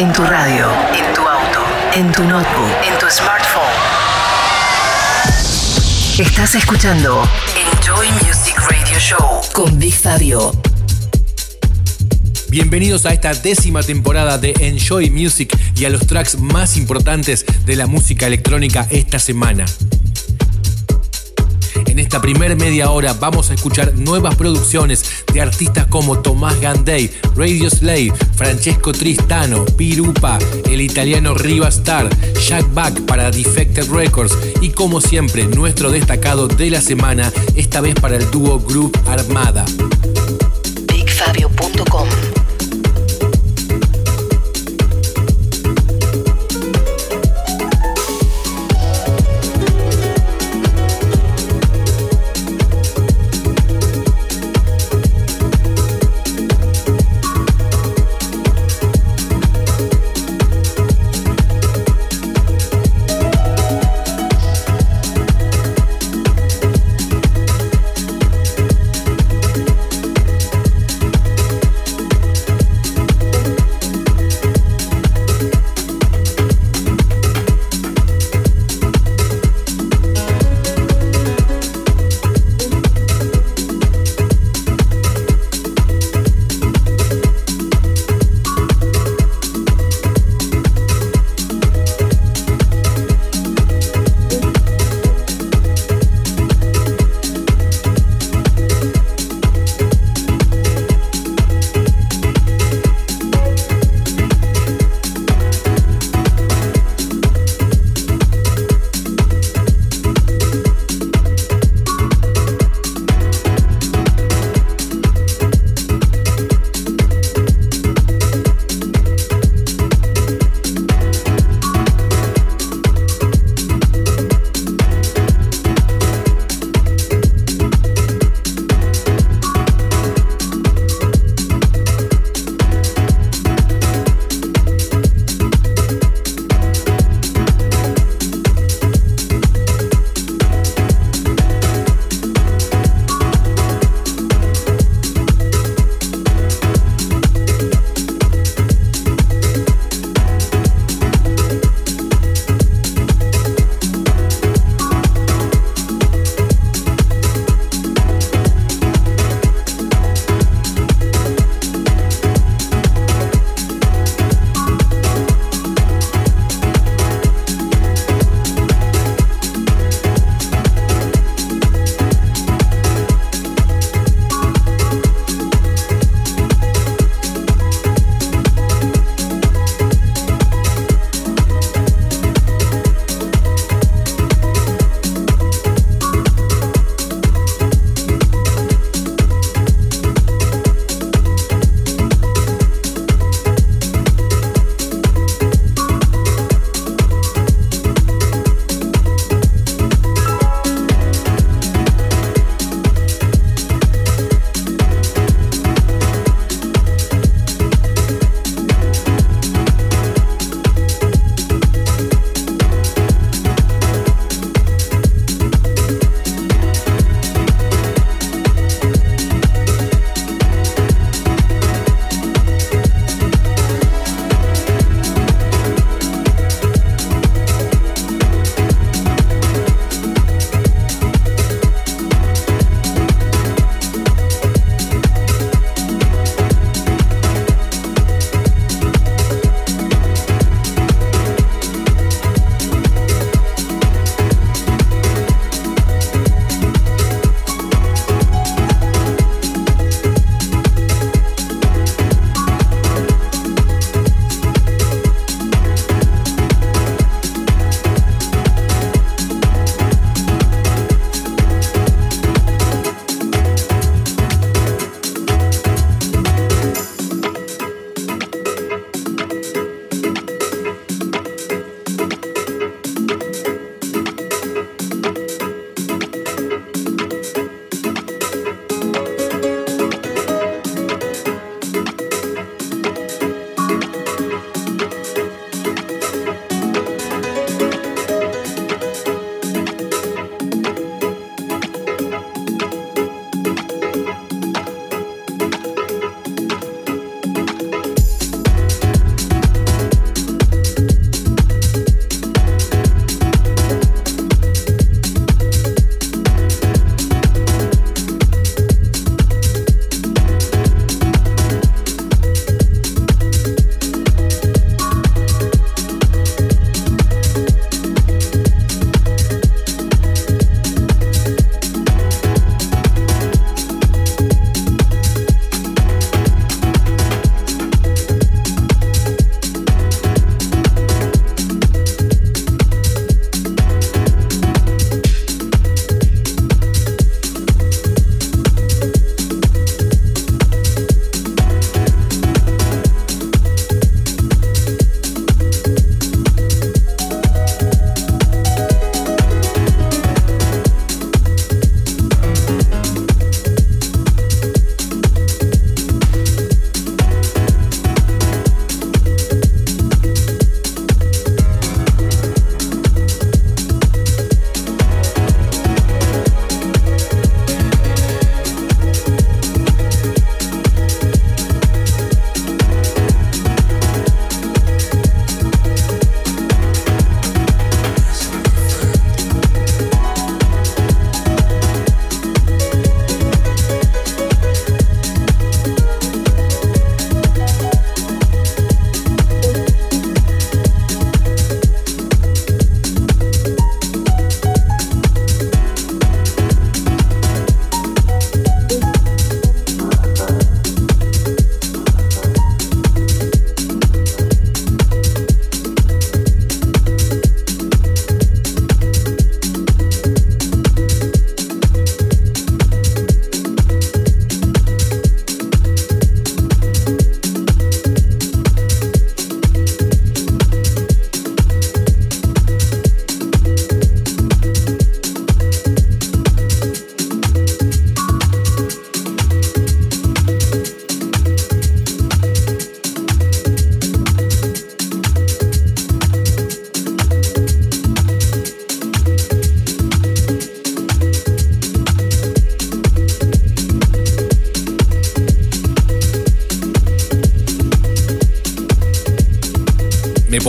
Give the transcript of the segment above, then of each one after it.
En tu radio, en tu auto, en tu notebook, en tu smartphone. Estás escuchando Enjoy Music Radio Show con Big Fabio. Bienvenidos a esta décima temporada de Enjoy Music y a los tracks más importantes de la música electrónica esta semana. En esta primer media hora vamos a escuchar nuevas producciones de artistas como Tomás Gandey, Radio Slave, Francesco Tristano, Pirupa, el italiano Riva Star, Jack Back para Defected Records y como siempre nuestro destacado de la semana, esta vez para el dúo Group Armada. BigFabio.com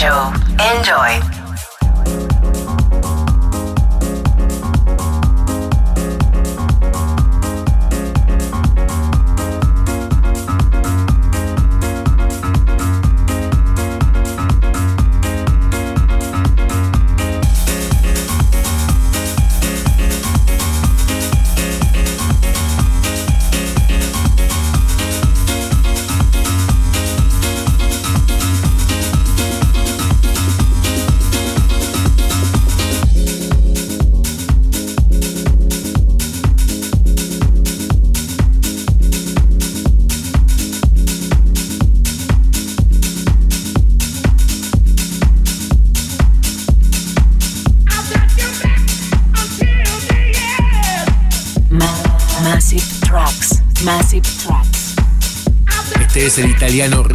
show. Enjoy.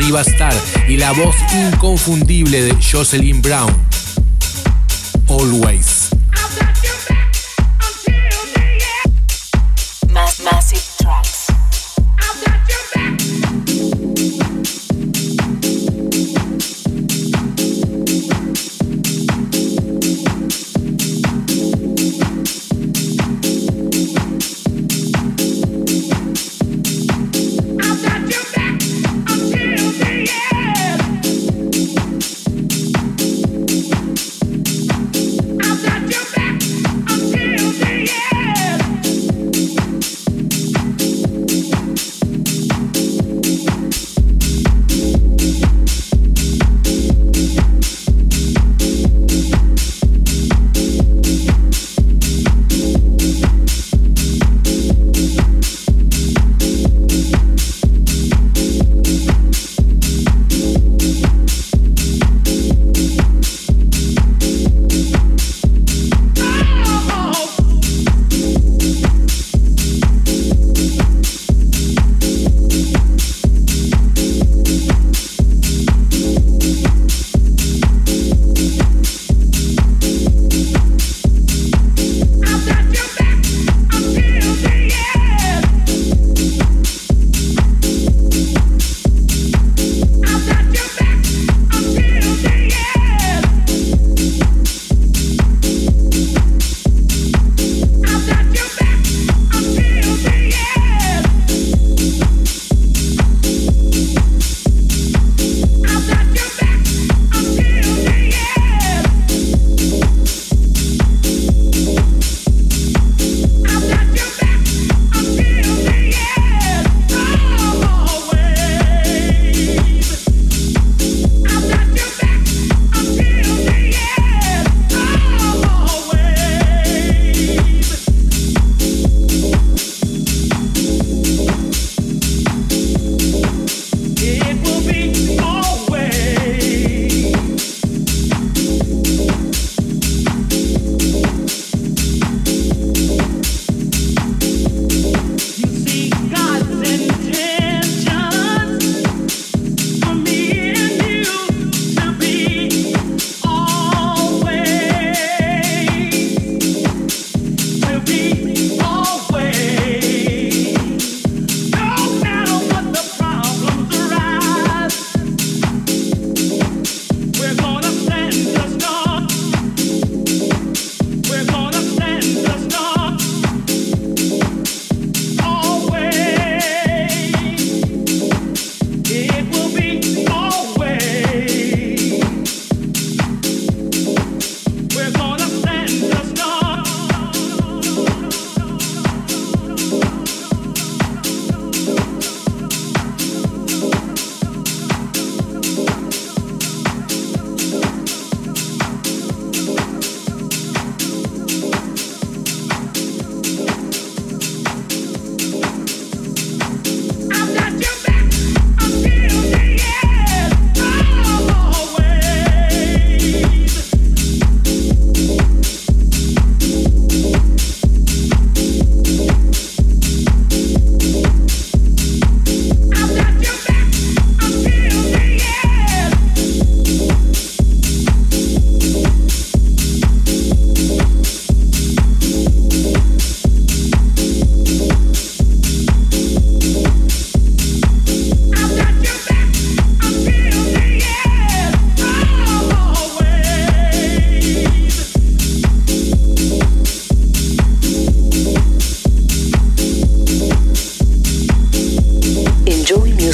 Italiano Riva Star y la voz inconfundible de Jocelyn Brown.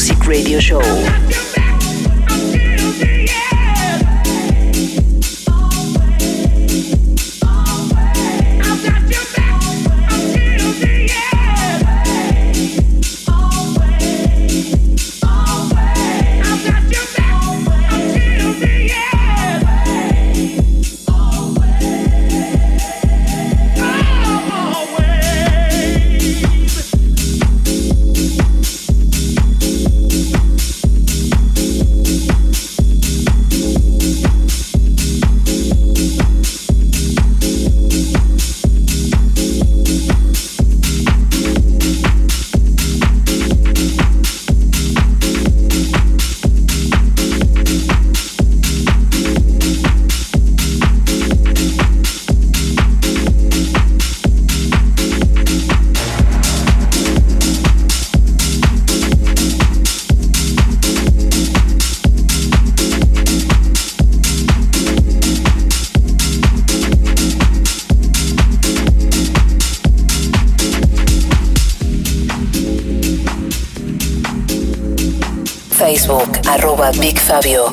Music Radio Show. Fabio.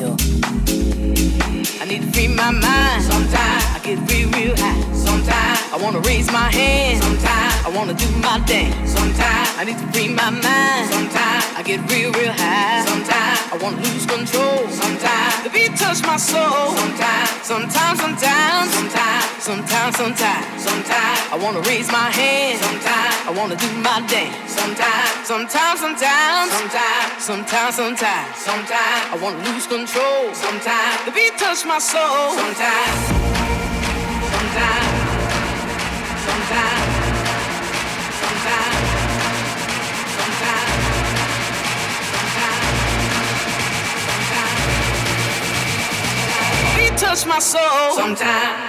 I need to free my mind. Sometimes I get real, real high. Sometimes I wanna raise my hand. Sometimes I wanna do my dance. Sometimes I need to free my mind. Sometimes I get real, real high. Sometimes I wanna lose control. Sometimes the beat touch my soul. Sometimes, sometimes, sometimes, sometimes, sometimes, sometimes, sometimes wanna raise my hand. Sometimes. I wanna do my dance. Sometimes, sometimes, sometimes, sometimes, sometimes, sometimes, sometimes. I wanna lose control. Sometimes. The beat touch my soul. Sometimes, sometimes, sometimes, sometimes, sometimes, sometimes, beat touch my soul. Sometimes.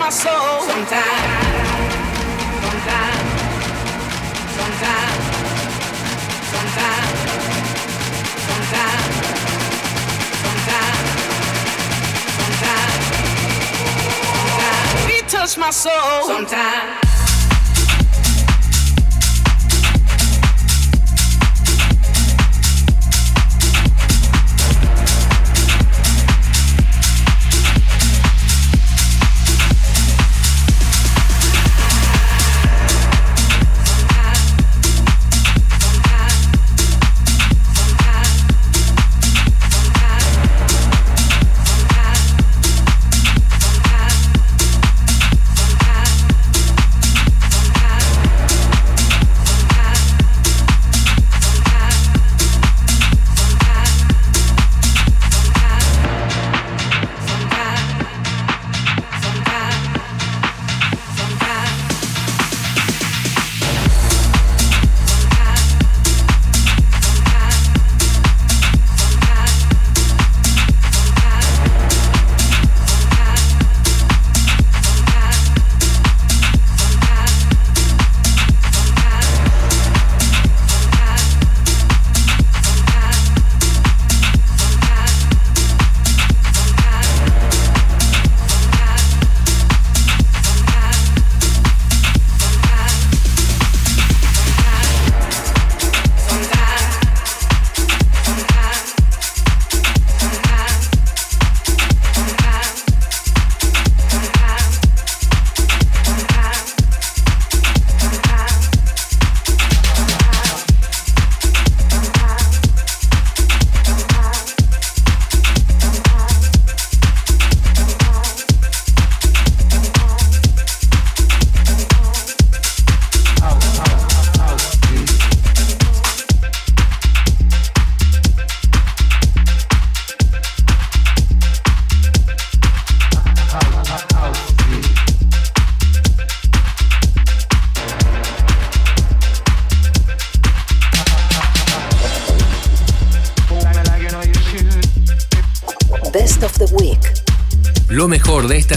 my soul. Sometimes, sometimes, sometimes, sometimes, sometimes, sometimes, sometimes, sometimes. Beat touch my soul. Sometimes.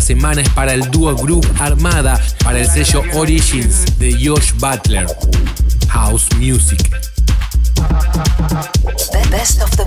Semana es para el dúo Group Armada, para el sello Origins de Josh Butler. House Music. Best of the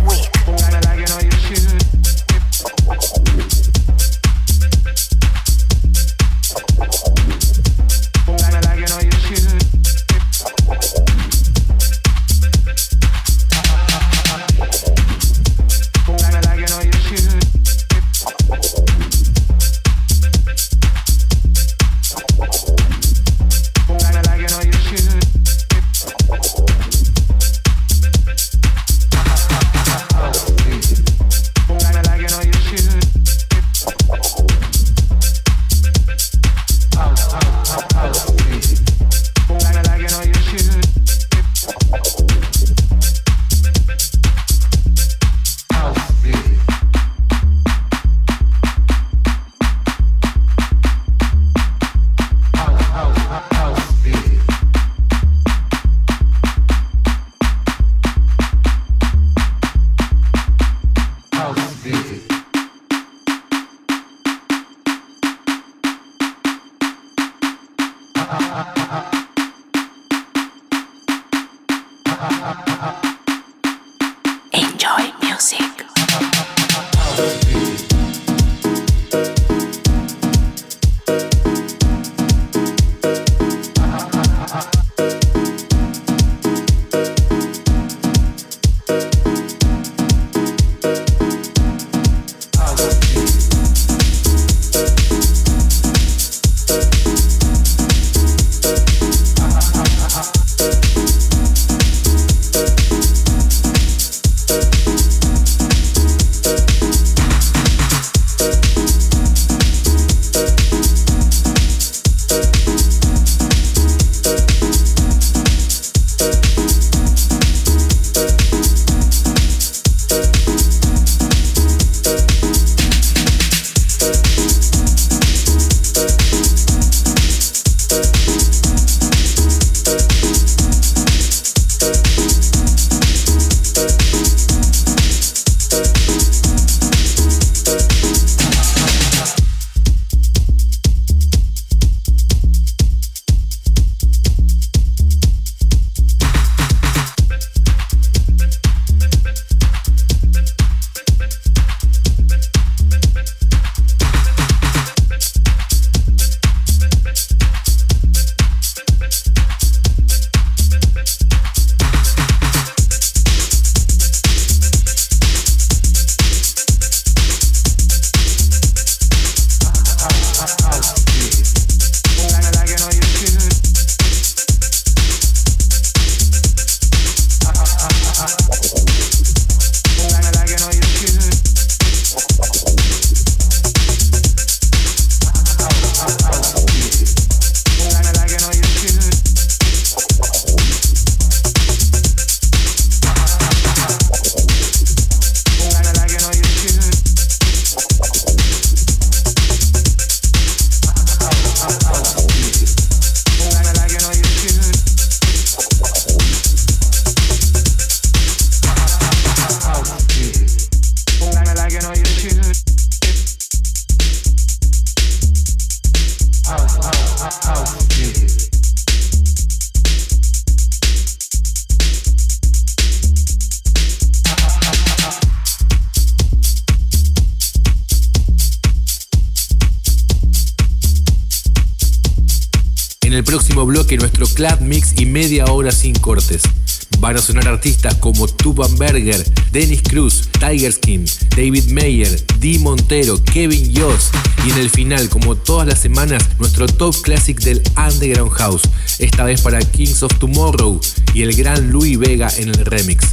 Tuban Berger, Dennis Cruz, Tiger Skin, David Mayer, Dee Montero, Kevin Yost y en el final, como todas las semanas, nuestro top classic del Underground House, esta vez para Kings of Tomorrow y el gran Louis Vega en el remix.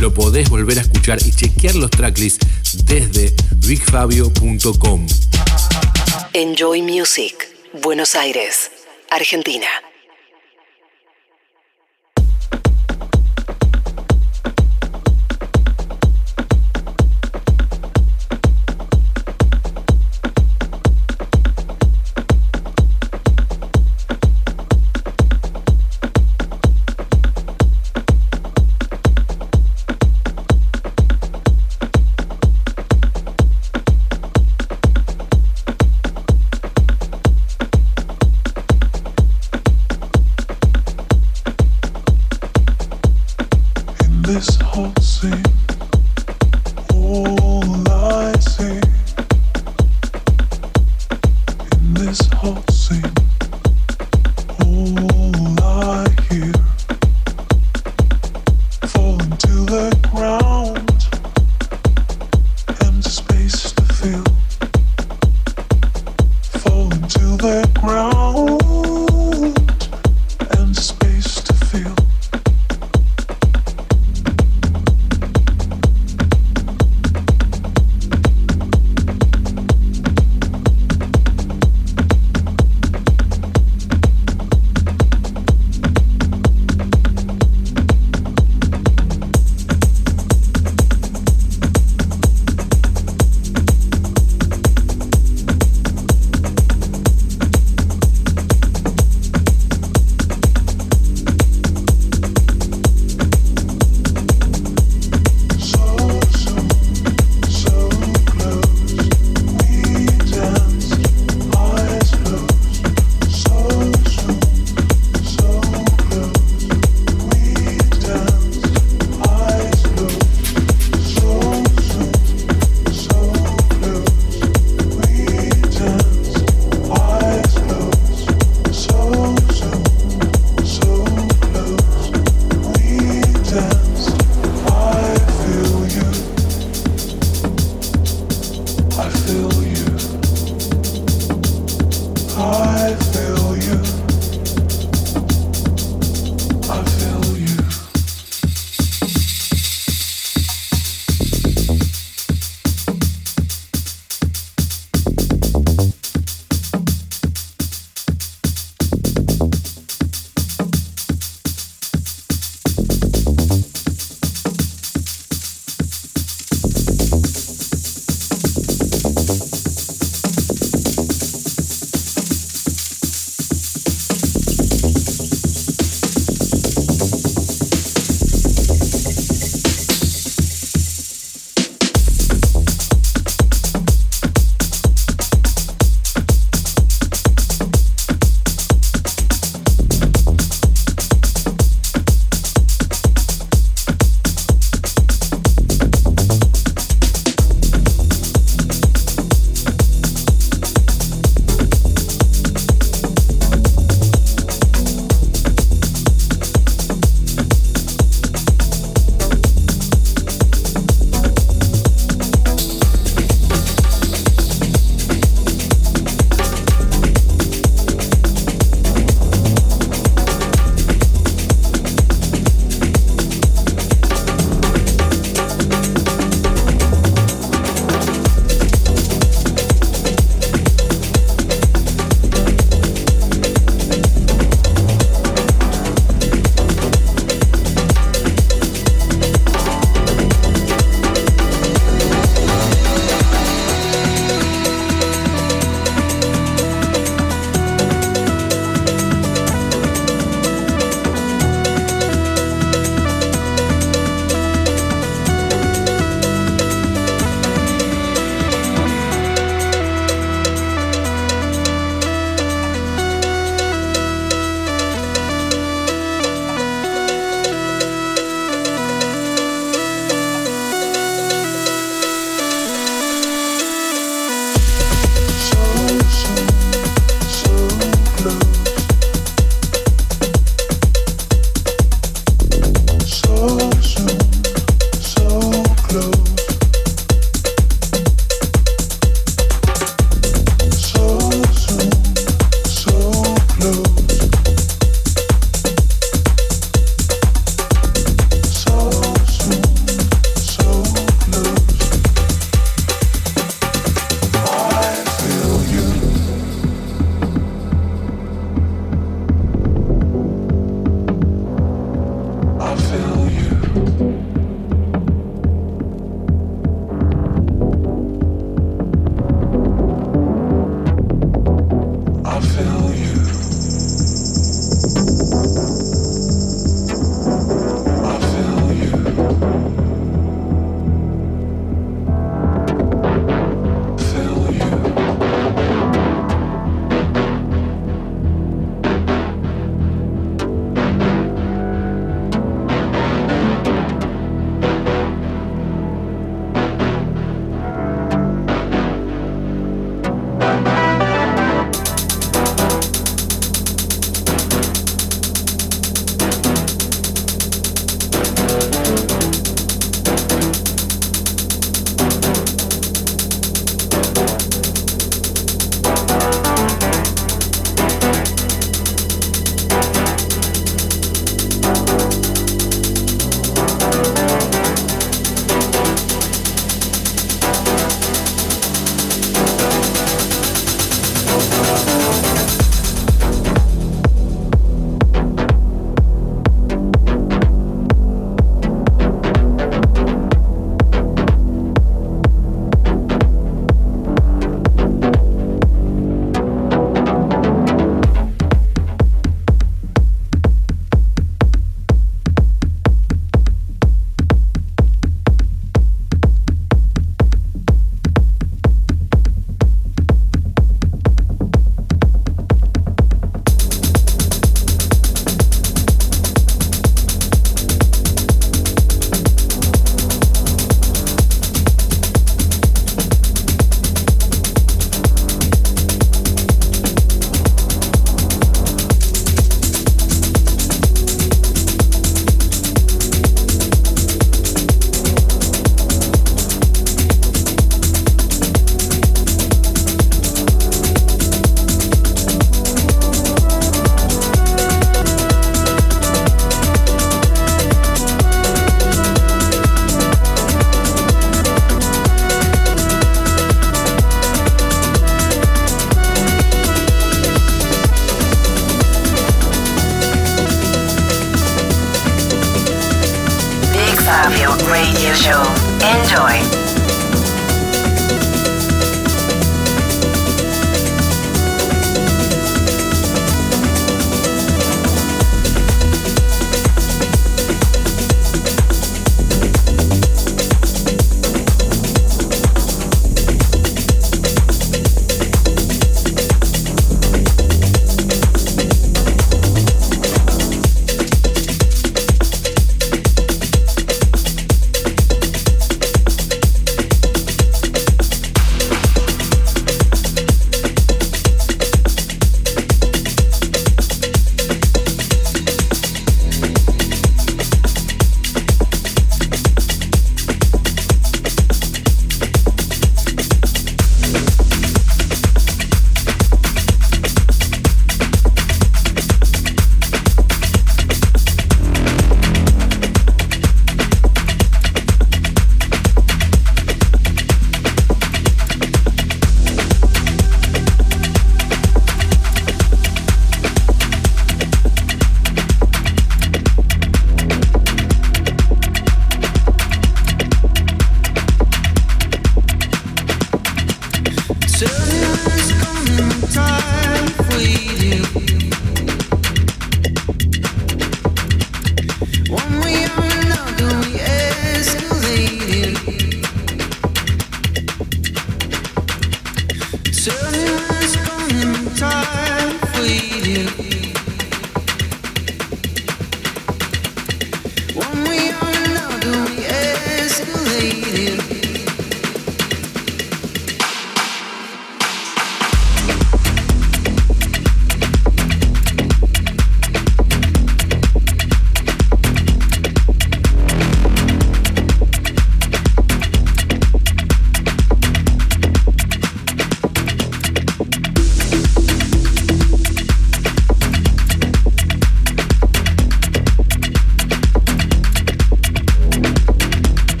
Lo podés volver a escuchar y chequear los tracklists desde bigfabio.com. Enjoy Music, Buenos Aires, Argentina. Enjoy.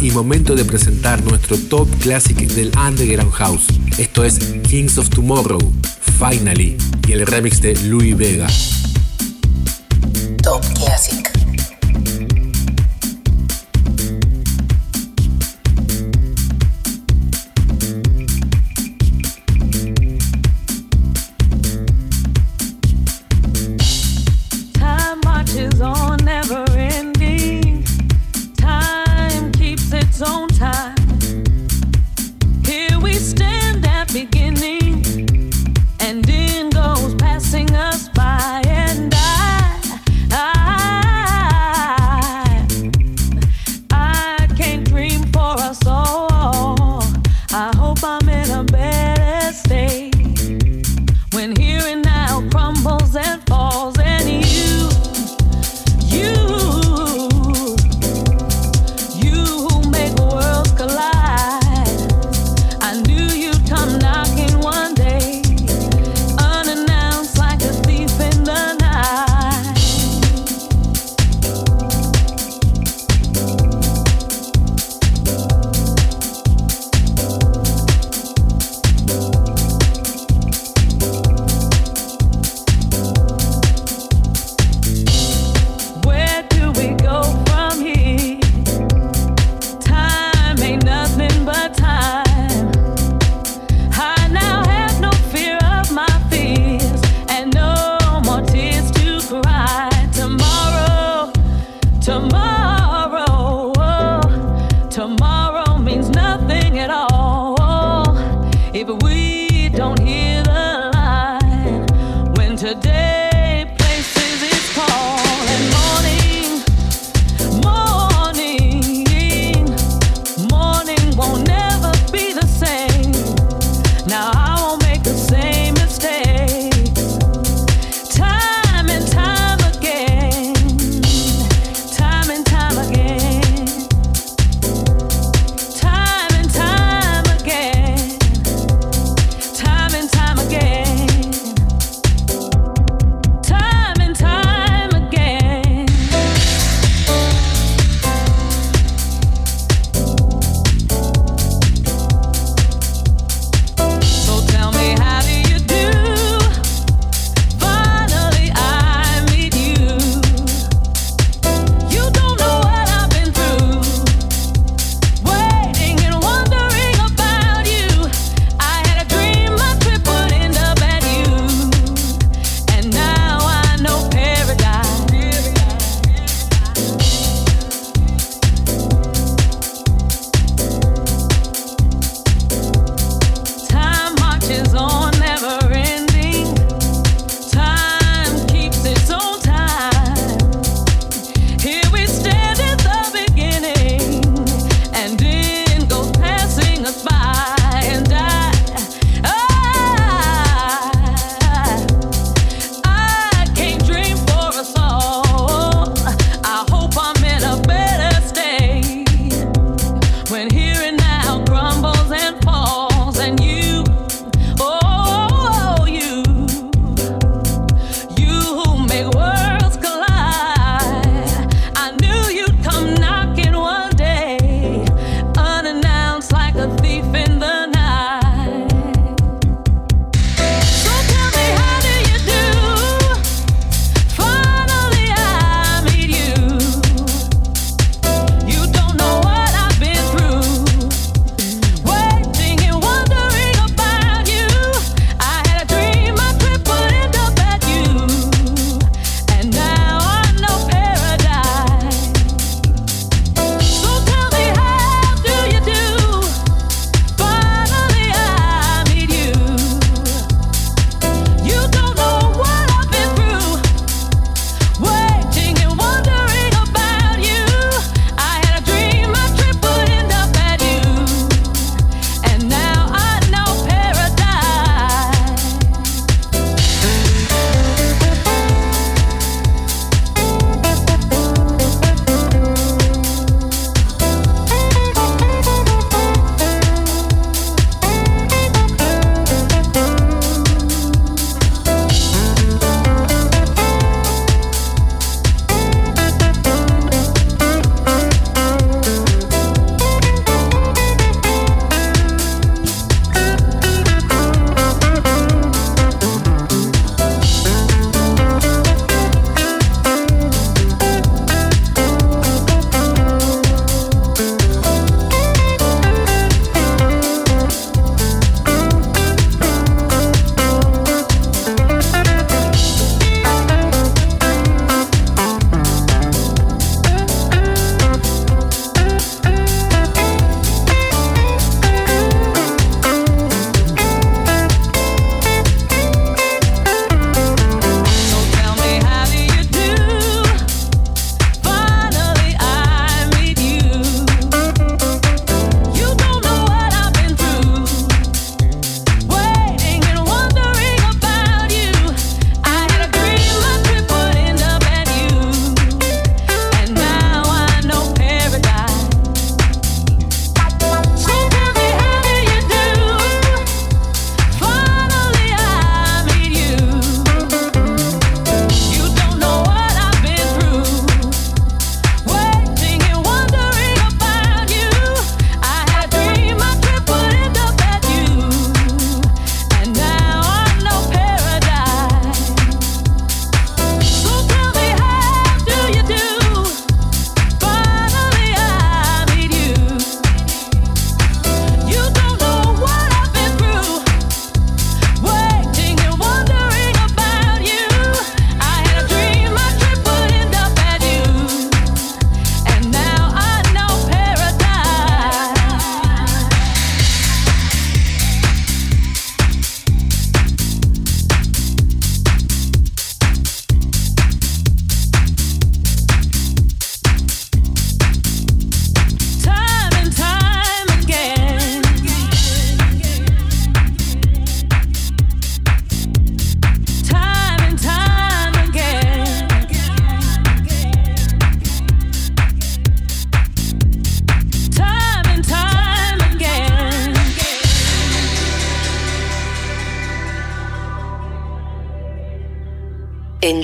Y momento de presentar nuestro top classic del Underground House. Esto es Kings of Tomorrow, Finally, y el remix de Louis Vega. Top Classic.